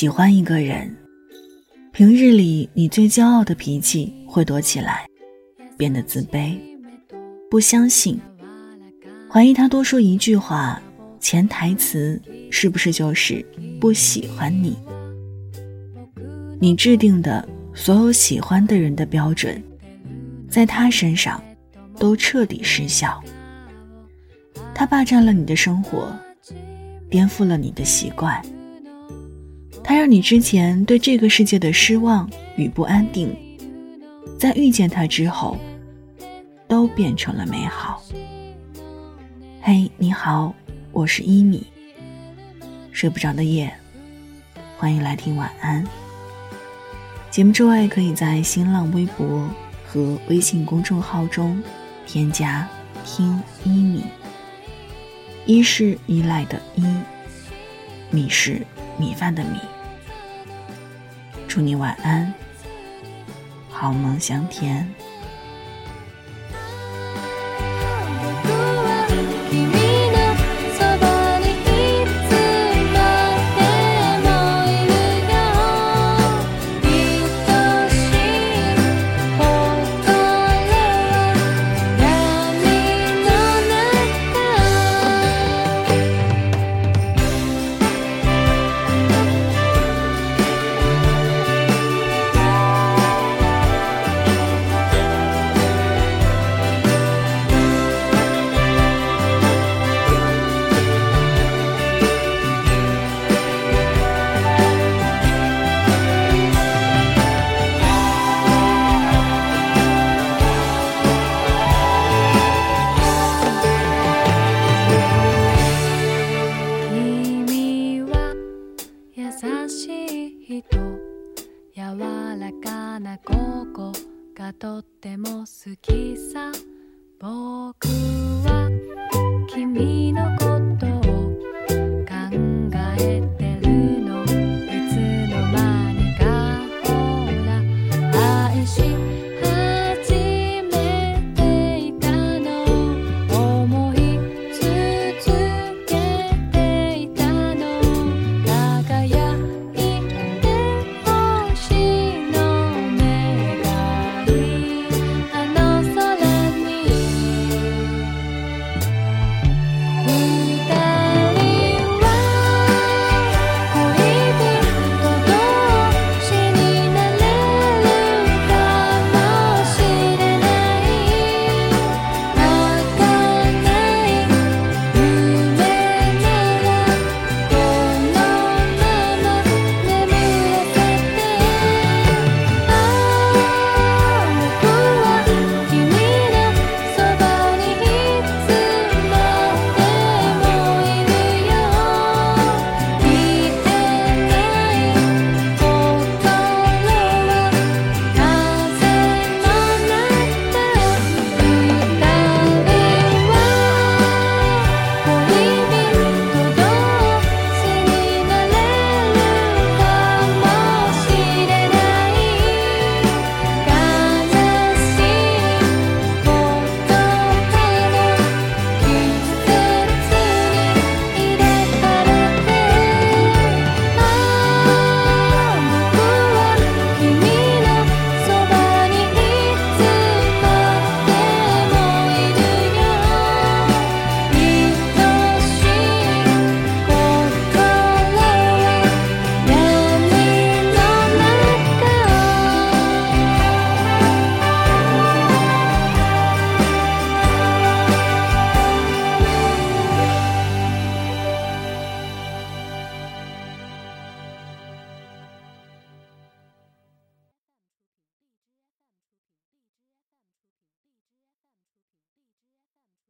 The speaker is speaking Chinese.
喜欢一个人，平日里你最骄傲的脾气会躲起来，变得自卑，不相信，怀疑他多说一句话，潜台词是不是就是不喜欢你？你制定的所有喜欢的人的标准，在他身上都彻底失效。他霸占了你的生活，颠覆了你的习惯。他让你之前对这个世界的失望与不安定，在遇见他之后，都变成了美好。嘿，你好，我是一米。睡不着的夜，欢迎来听晚安。节目之外，可以在新浪微博和微信公众号中添加“听一米”。一是依赖的依，米是米饭的米。祝你晚安，好梦香甜。人。柔らかなここがとっても好きさ。僕は君